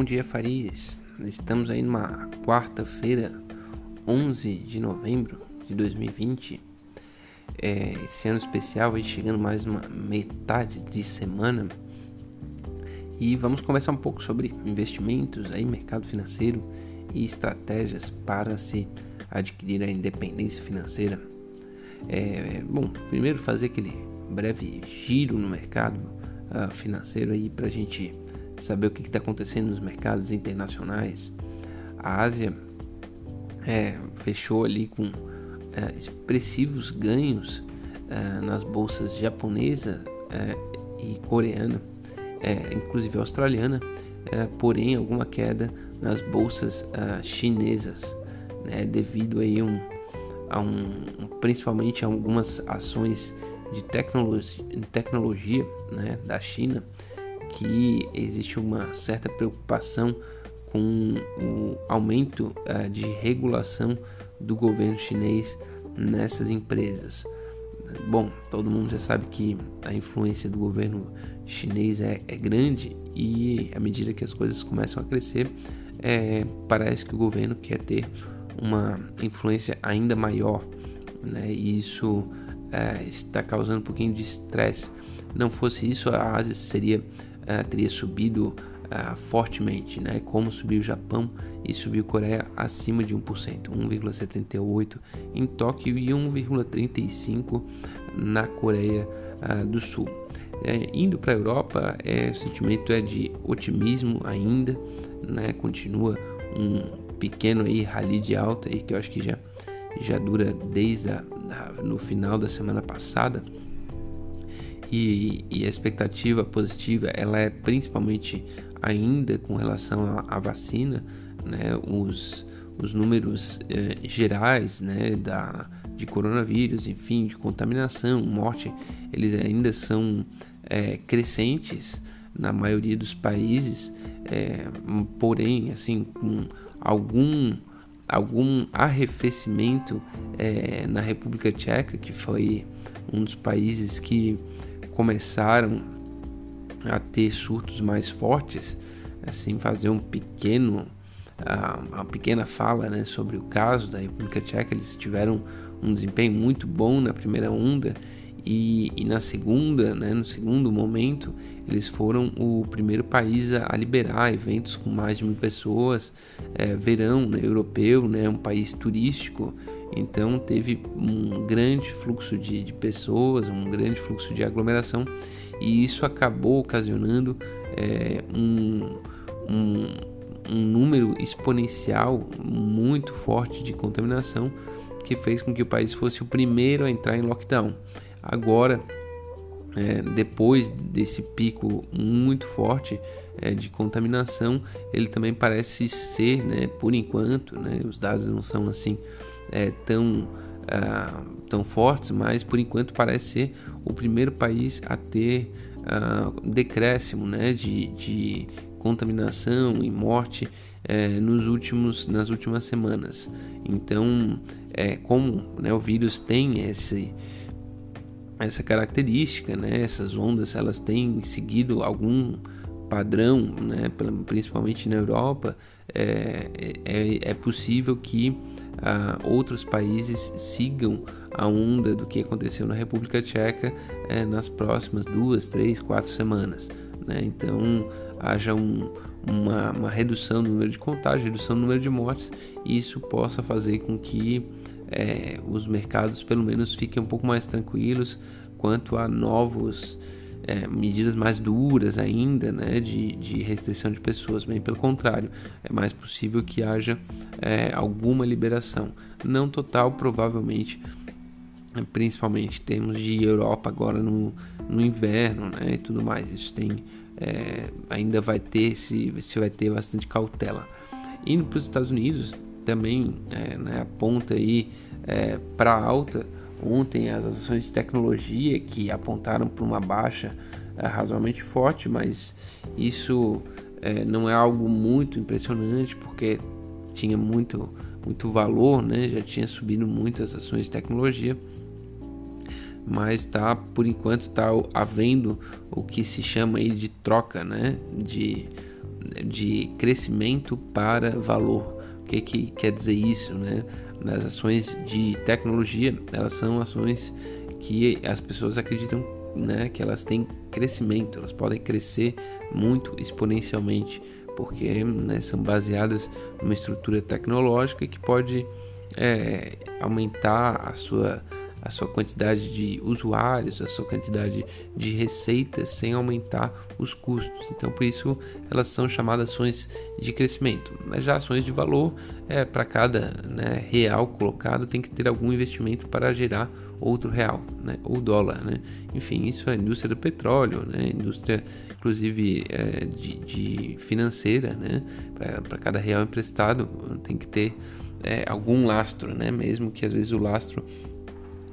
Bom dia, Farias. Estamos aí numa quarta-feira, 11 de novembro de 2020. É, esse ano especial aí chegando mais uma metade de semana. E vamos conversar um pouco sobre investimentos aí, mercado financeiro e estratégias para se adquirir a independência financeira. É, bom, primeiro fazer aquele breve giro no mercado uh, financeiro aí para a gente saber o que está acontecendo nos mercados internacionais. A Ásia é, fechou ali com é, expressivos ganhos é, nas bolsas japonesa é, e coreana, é, inclusive australiana, é, porém alguma queda nas bolsas chinesas, né, devido aí um, a um, principalmente a algumas ações de tecnologia, tecnologia né, da China que existe uma certa preocupação com o aumento uh, de regulação do governo chinês nessas empresas. Bom, todo mundo já sabe que a influência do governo chinês é, é grande e à medida que as coisas começam a crescer, é, parece que o governo quer ter uma influência ainda maior, né? E isso é, está causando um pouquinho de estresse. Não fosse isso, a Ásia seria uh, teria subido uh, fortemente, né? como subiu o Japão e subiu a Coreia acima de 1%, 1,78% em Tóquio e 1,35% na Coreia uh, do Sul. É, indo para a Europa, é, o sentimento é de otimismo ainda, né? continua um pequeno aí rally de alta aí, que eu acho que já, já dura desde a, da, no final da semana passada e, e, a expectativa positiva ela é principalmente ainda com relação à, vacina, né? Os, os números eh, gerais, né? Da, de coronavírus, enfim, de contaminação, morte, eles ainda são é, crescentes na maioria dos países, é, porém, assim, com algum algum arrefecimento é, na República Tcheca, que foi um dos países que começaram a ter surtos mais fortes, assim fazer um pequeno uma pequena fala né, sobre o caso da República Tcheca. Eles tiveram um desempenho muito bom na primeira onda e, e, na segunda, né, no segundo momento, eles foram o primeiro país a, a liberar eventos com mais de mil pessoas, é, verão né, europeu, né, um país turístico, então teve um grande fluxo de, de pessoas, um grande fluxo de aglomeração e isso acabou ocasionando é, um, um, um número exponencial muito forte de contaminação que fez com que o país fosse o primeiro a entrar em lockdown. Agora, é, depois desse pico muito forte é, de contaminação, ele também parece ser, né, por enquanto, né, os dados não são assim é, tão, uh, tão fortes, mas por enquanto parece ser o primeiro país a ter uh, decréscimo né, de, de contaminação e morte é, nos últimos, nas últimas semanas. Então, é, como né, o vírus tem esse, essa característica, né, essas ondas elas têm seguido algum padrão, né, principalmente na Europa, é, é, é possível que ah, outros países sigam a onda do que aconteceu na República Tcheca é, nas próximas duas, três, quatro semanas. Né? Então haja um, uma, uma, redução no número de contágios, redução no número de mortes, e isso possa fazer com que é, os mercados pelo menos fiquem um pouco mais tranquilos quanto a novos é, medidas mais duras ainda né, de, de, restrição de pessoas. Bem pelo contrário, é mais possível que haja é, alguma liberação. Não total, provavelmente, principalmente temos de Europa agora no, no inverno né, e tudo mais. Isso tem, é, ainda vai ter, se, se vai ter bastante cautela. Indo para os Estados Unidos, também é, né, aponta aí é, para alta Ontem as ações de tecnologia que apontaram para uma baixa é, razoavelmente forte, mas isso é, não é algo muito impressionante porque tinha muito, muito valor, né? já tinha subido muito as ações de tecnologia, mas tá, por enquanto está havendo o que se chama aí de troca né? de, de crescimento para valor. O que, que quer dizer isso, né? As ações de tecnologia, elas são ações que as pessoas acreditam né, que elas têm crescimento, elas podem crescer muito exponencialmente, porque né, são baseadas numa estrutura tecnológica que pode é, aumentar a sua a sua quantidade de usuários, a sua quantidade de receitas sem aumentar os custos. Então, por isso elas são chamadas ações de crescimento. Mas já ações de valor, é, para cada né, real colocado, tem que ter algum investimento para gerar outro real, né, ou dólar. Né? Enfim, isso é a indústria do petróleo, né, indústria inclusive é, de, de, financeira, né? para cada real emprestado tem que ter é, algum lastro, né? mesmo que às vezes o lastro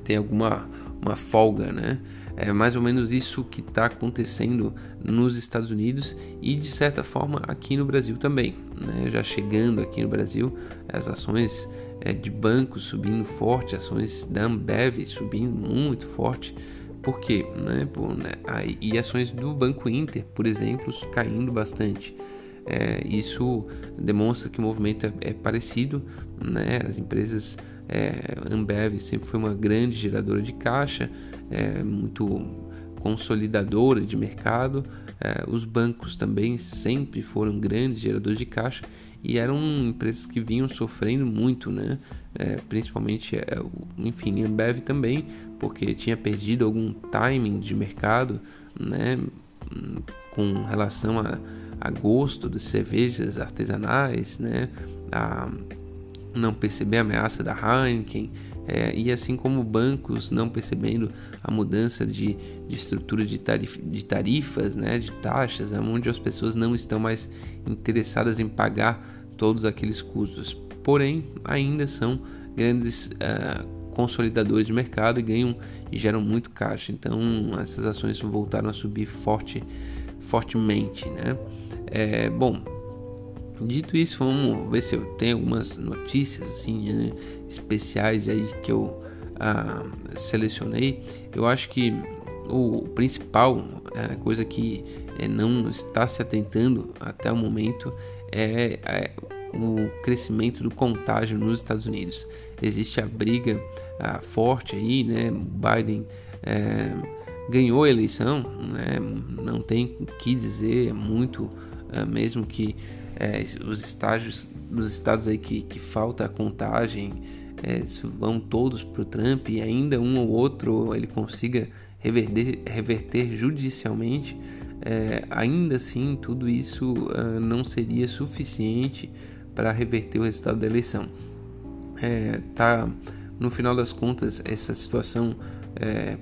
tem alguma uma folga, né? É mais ou menos isso que está acontecendo nos Estados Unidos e de certa forma aqui no Brasil também. Né? Já chegando aqui no Brasil, as ações é, de bancos subindo forte, ações da Ambev subindo muito forte. Por quê? Né? Por, né? e ações do Banco Inter, por exemplo, caindo bastante. É, isso demonstra que o movimento é, é parecido, né? as empresas é, Ambev sempre foi uma grande geradora de caixa, é, muito consolidadora de mercado. É, os bancos também sempre foram grandes geradores de caixa e eram empresas que vinham sofrendo muito, né? É, principalmente, é, enfim, Ambev também, porque tinha perdido algum timing de mercado, né? Com relação a, a gosto de cervejas artesanais, né? A, não perceber a ameaça da Heineken, é, e assim como bancos não percebendo a mudança de, de estrutura de, tarif, de tarifas, né, de taxas, onde as pessoas não estão mais interessadas em pagar todos aqueles custos. Porém, ainda são grandes uh, consolidadores de mercado e ganham e geram muito caixa. Então, essas ações voltaram a subir forte, fortemente. Né? É, bom, Dito isso, vamos ver se eu tenho algumas notícias assim né, especiais aí que eu ah, selecionei. Eu acho que o principal a coisa que é, não está se atentando até o momento é, é, o crescimento do contágio nos Estados Unidos. Existe a briga ah, forte aí, né? Biden é, ganhou a eleição, né? não tem o que dizer, é muito, é, mesmo que é, os estágios nos estados aí que, que falta a contagem é, vão todos para o Trump e ainda um ou outro ele consiga reverter, reverter judicialmente, é, ainda assim tudo isso uh, não seria suficiente para reverter o resultado da eleição. É, tá, no final das contas, essa situação é,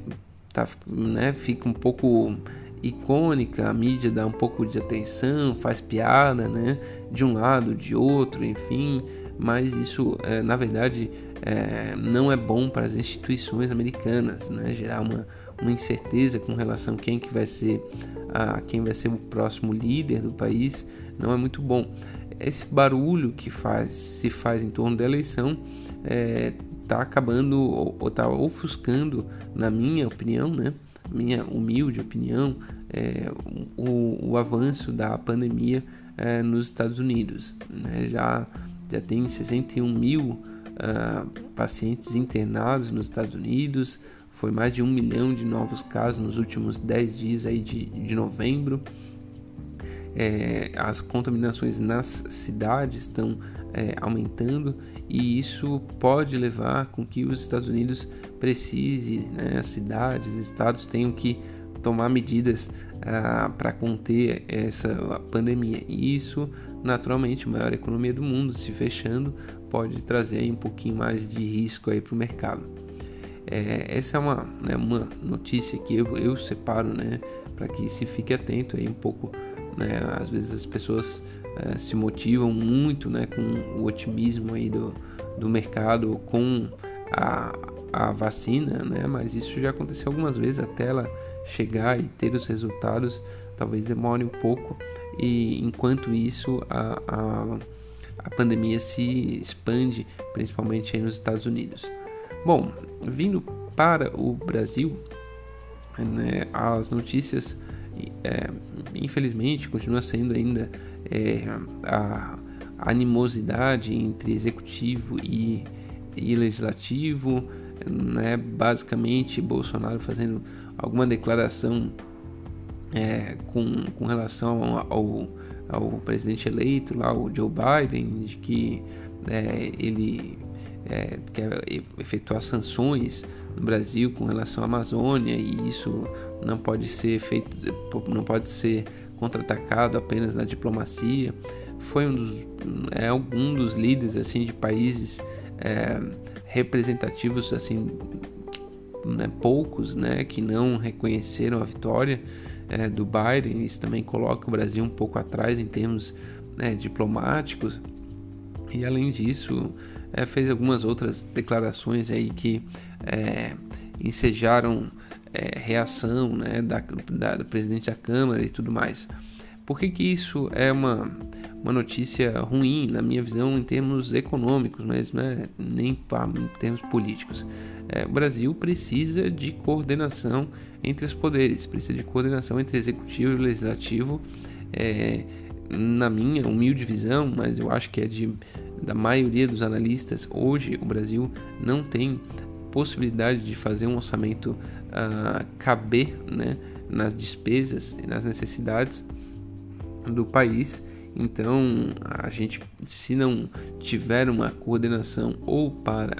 tá, né, fica um pouco icônica, a mídia dá um pouco de atenção, faz piada, né? De um lado, de outro, enfim, mas isso, é, na verdade, é, não é bom para as instituições americanas, né? Gerar uma, uma incerteza com relação a quem que vai ser a quem vai ser o próximo líder do país, não é muito bom. Esse barulho que faz, se faz em torno da eleição está é, tá acabando ou está ofuscando, na minha opinião, né? Minha humilde opinião, é, o, o, avanço da pandemia é, nos Estados Unidos. Né? Já, já tem 61 mil uh, pacientes internados nos Estados Unidos, foi mais de um milhão de novos casos nos últimos 10 dias aí de, de novembro. É, as contaminações nas cidades estão é, aumentando e isso pode levar com que os Estados Unidos precise, né, as cidades, estados tenham que tomar medidas ah, para conter essa pandemia. E isso, naturalmente, a maior economia do mundo se fechando pode trazer um pouquinho mais de risco aí para o mercado. É, essa é uma, né, uma notícia que eu, eu separo, né, para que se fique atento aí um pouco. Né, às vezes as pessoas é, se motivam muito, né, com o otimismo aí do, do mercado, com a, a vacina, né, mas isso já aconteceu algumas vezes até ela chegar e ter os resultados talvez demore um pouco. E enquanto isso a, a, a pandemia se expande principalmente nos Estados Unidos. Bom, vindo para o Brasil, né, as notícias é, infelizmente continua sendo ainda é, a animosidade entre executivo e, e legislativo, né? basicamente Bolsonaro fazendo alguma declaração é, com, com relação ao, ao presidente eleito lá, o Joe Biden, de que é, ele é, quer efetuar sanções no Brasil com relação à Amazônia e isso não pode ser feito, não pode ser contra-atacado apenas na diplomacia. Foi um dos, é, algum dos líderes assim de países é, representativos assim, né, poucos, né, que não reconheceram a vitória é, do Biden. Isso também coloca o Brasil um pouco atrás em termos né, diplomáticos. E além disso, é, fez algumas outras declarações aí que é, ensejaram é, reação né, da, da, do presidente da Câmara e tudo mais. Por que, que isso é uma, uma notícia ruim, na minha visão, em termos econômicos, mas não é nem em termos políticos? É, o Brasil precisa de coordenação entre os poderes, precisa de coordenação entre executivo e legislativo. É, na minha humilde visão, mas eu acho que é de da maioria dos analistas, hoje o Brasil não tem possibilidade de fazer um orçamento uh, caber né, nas despesas e nas necessidades do país. Então, a gente, se não tiver uma coordenação ou para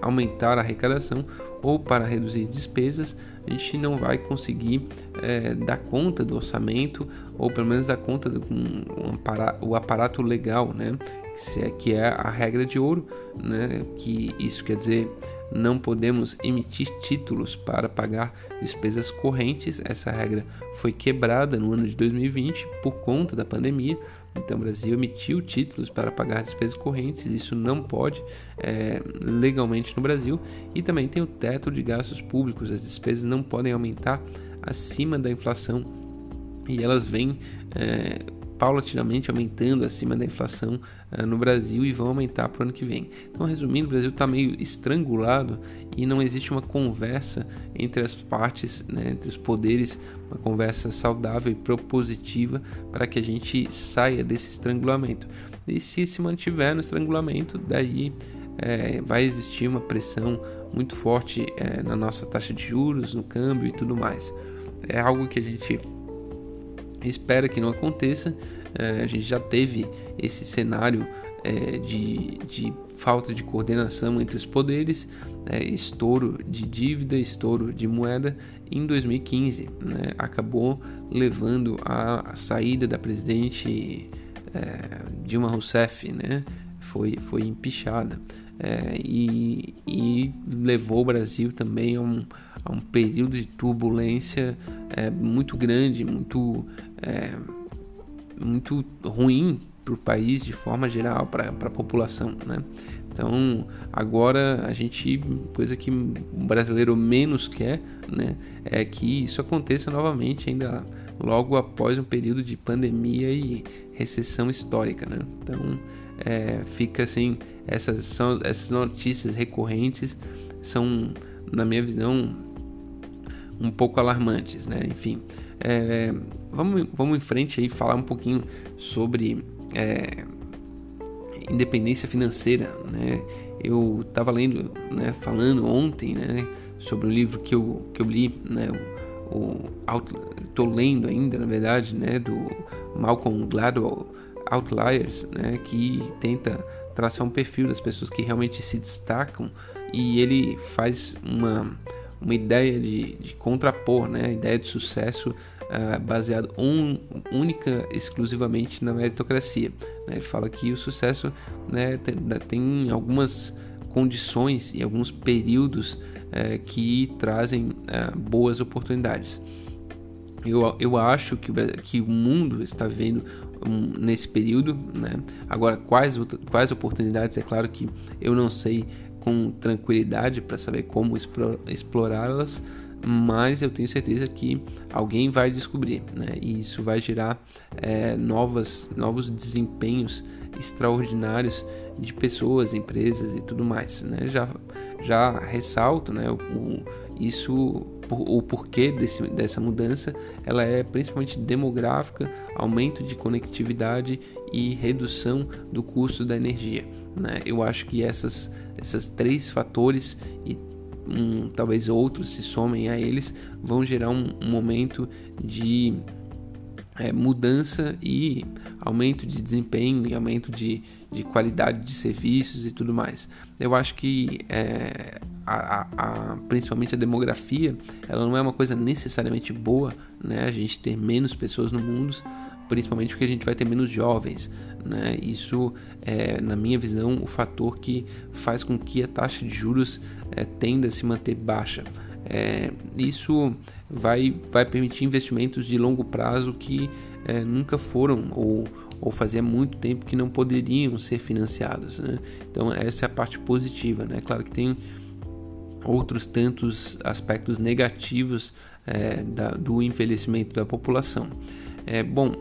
aumentar a arrecadação ou para reduzir despesas, a gente não vai conseguir é, dar conta do orçamento ou pelo menos dar conta do um, um aparato, legal, né? Que é a regra de ouro, né? Que isso quer dizer não podemos emitir títulos para pagar despesas correntes. Essa regra foi quebrada no ano de 2020 por conta da pandemia. Então, o Brasil emitiu títulos para pagar despesas correntes, isso não pode é, legalmente no Brasil. E também tem o teto de gastos públicos, as despesas não podem aumentar acima da inflação e elas vêm é, paulatinamente aumentando acima da inflação uh, no Brasil e vão aumentar para o ano que vem. Então, resumindo, o Brasil está meio estrangulado e não existe uma conversa entre as partes, né, entre os poderes, uma conversa saudável e propositiva para que a gente saia desse estrangulamento. E se se mantiver no estrangulamento, daí é, vai existir uma pressão muito forte é, na nossa taxa de juros, no câmbio e tudo mais. É algo que a gente espera que não aconteça. É, a gente já teve esse cenário é, de, de, falta de coordenação entre os poderes, é, estouro de dívida, estouro de moeda em 2015. Né, acabou levando à saída da presidente é, Dilma Rousseff, né, foi, foi empichada. É, e, e, levou o Brasil também a um, a um período de turbulência é, muito grande, muito, é, muito ruim para o país de forma geral, para a população. Né? Então, agora a gente, coisa que o brasileiro menos quer, né, é que isso aconteça novamente, ainda logo após um período de pandemia e recessão histórica. Né? Então, é, fica assim, essas são essas notícias recorrentes são, na minha visão, um pouco alarmantes, né? Enfim, é, vamos, vamos em frente aí falar um pouquinho sobre é, independência financeira, né? Eu estava lendo, né, falando ontem, né, sobre o livro que eu, que eu li, né, o, estou lendo ainda, na verdade, né, do Malcolm Gladwell, Outliers, né, que tenta traçar um perfil das pessoas que realmente se destacam e ele faz uma, uma ideia de, de contrapor, né, ideia de sucesso uh, baseado un, única exclusivamente na meritocracia. Né? Ele fala que o sucesso né, tem, tem algumas condições e alguns períodos uh, que trazem uh, boas oportunidades. Eu, eu acho que que o mundo está vendo nesse período. Né? Agora, quais, quais oportunidades? É claro que eu não sei com tranquilidade para saber como explorá-las, mas eu tenho certeza que alguém vai descobrir, né? E isso vai gerar é, novas, novos desempenhos extraordinários de pessoas, empresas e tudo mais, né? Já, já ressalto, né? O, isso o porquê desse, dessa mudança, ela é principalmente demográfica, aumento de conectividade e redução do custo da energia. Né? Eu acho que essas, essas três fatores e um, talvez outros se somem a eles vão gerar um, um momento de é, mudança e aumento de desempenho e aumento de, de qualidade de serviços e tudo mais. Eu acho que é, a, a, a, principalmente a demografia, ela não é uma coisa necessariamente boa, né? A gente ter menos pessoas no mundo, principalmente porque a gente vai ter menos jovens, né? Isso é, na minha visão, o fator que faz com que a taxa de juros é, tenda a se manter baixa. É, isso vai, vai permitir investimentos de longo prazo que é, nunca foram ou, ou fazia muito tempo que não poderiam ser financiados. Né? Então essa é a parte positiva. Né? Claro que tem outros tantos aspectos negativos é, da, do envelhecimento da população. É, bom,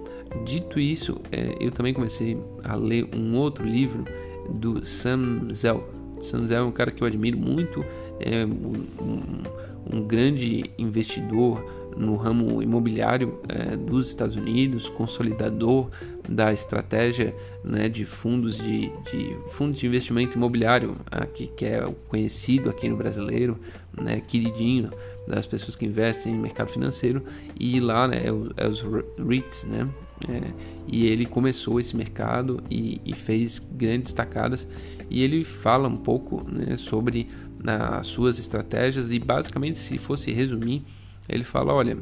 dito isso, é, eu também comecei a ler um outro livro do Sam Zell. Sam Zell é um cara que eu admiro muito, é um, um grande investidor no ramo imobiliário é, dos Estados Unidos, consolidador da estratégia né, de fundos de, de fundos de investimento imobiliário, aqui, que é conhecido aqui no brasileiro, né, queridinho das pessoas que investem em mercado financeiro, e lá né, é, é os REITs, né? É, e ele começou esse mercado e, e, fez grandes tacadas e ele fala um pouco né, sobre nas suas estratégias e basicamente se fosse resumir ele fala olha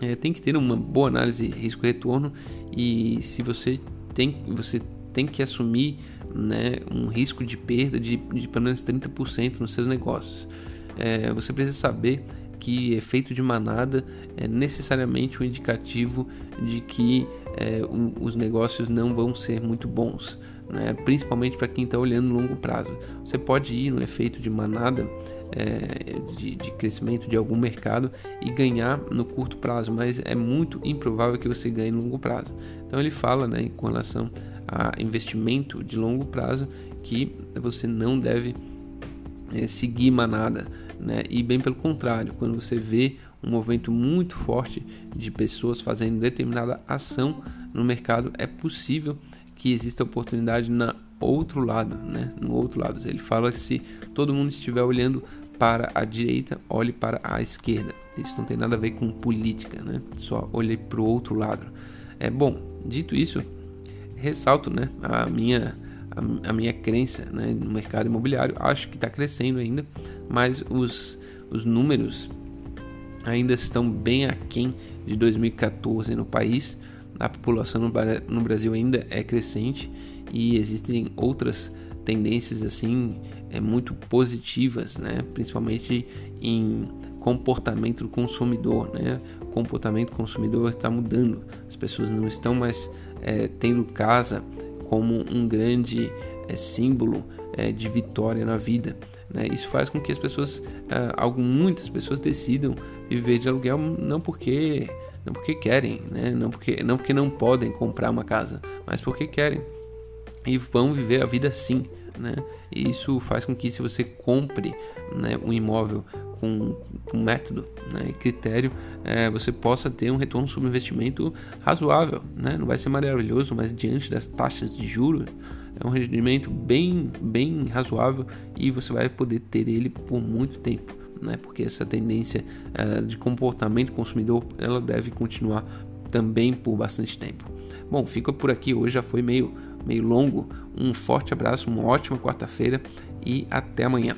é, tem que ter uma boa análise risco retorno e se você tem você tem que assumir né, um risco de perda de, de pelo menos 30% nos seus negócios. É, você precisa saber que efeito de manada é necessariamente um indicativo de que é, um, os negócios não vão ser muito bons né? principalmente para quem está olhando no longo prazo. Você pode ir no efeito de manada é, de, de, crescimento de algum mercado e ganhar no curto prazo, mas é muito improvável que você ganhe no longo prazo. Então ele fala né, com relação a investimento de longo prazo que você não deve é, seguir manada, né? e bem pelo contrário, quando você vê um movimento muito forte de pessoas fazendo determinada ação no mercado, é possível que existe oportunidade na outro lado, né? No outro lado, ele fala que se todo mundo estiver olhando para a direita, olhe para a esquerda. Isso não tem nada a ver com política, né? Só olhe para o outro lado. É bom. Dito isso, ressalto, né? A minha a, a minha crença né, no mercado imobiliário. Acho que está crescendo ainda, mas os os números ainda estão bem aquém de 2014 no país a população no Brasil ainda é crescente e existem outras tendências assim é, muito positivas, né? principalmente em comportamento do consumidor. Né? O comportamento do consumidor está mudando, as pessoas não estão mais é, tendo casa como um grande é, símbolo é, de vitória na vida. Né? Isso faz com que as pessoas, é, algo, muitas pessoas decidam viver de aluguel não porque não porque querem, né? não, porque, não porque não podem comprar uma casa, mas porque querem e vão viver a vida assim. Né? E isso faz com que se você compre né, um imóvel com, com método né, e critério, é, você possa ter um retorno sobre investimento razoável. Né? Não vai ser maravilhoso, mas diante das taxas de juros é um rendimento bem, bem razoável e você vai poder ter ele por muito tempo né? Porque essa tendência uh, de comportamento consumidor ela deve continuar também por bastante tempo. Bom, fica por aqui hoje já foi meio meio longo. Um forte abraço, uma ótima quarta-feira e até amanhã.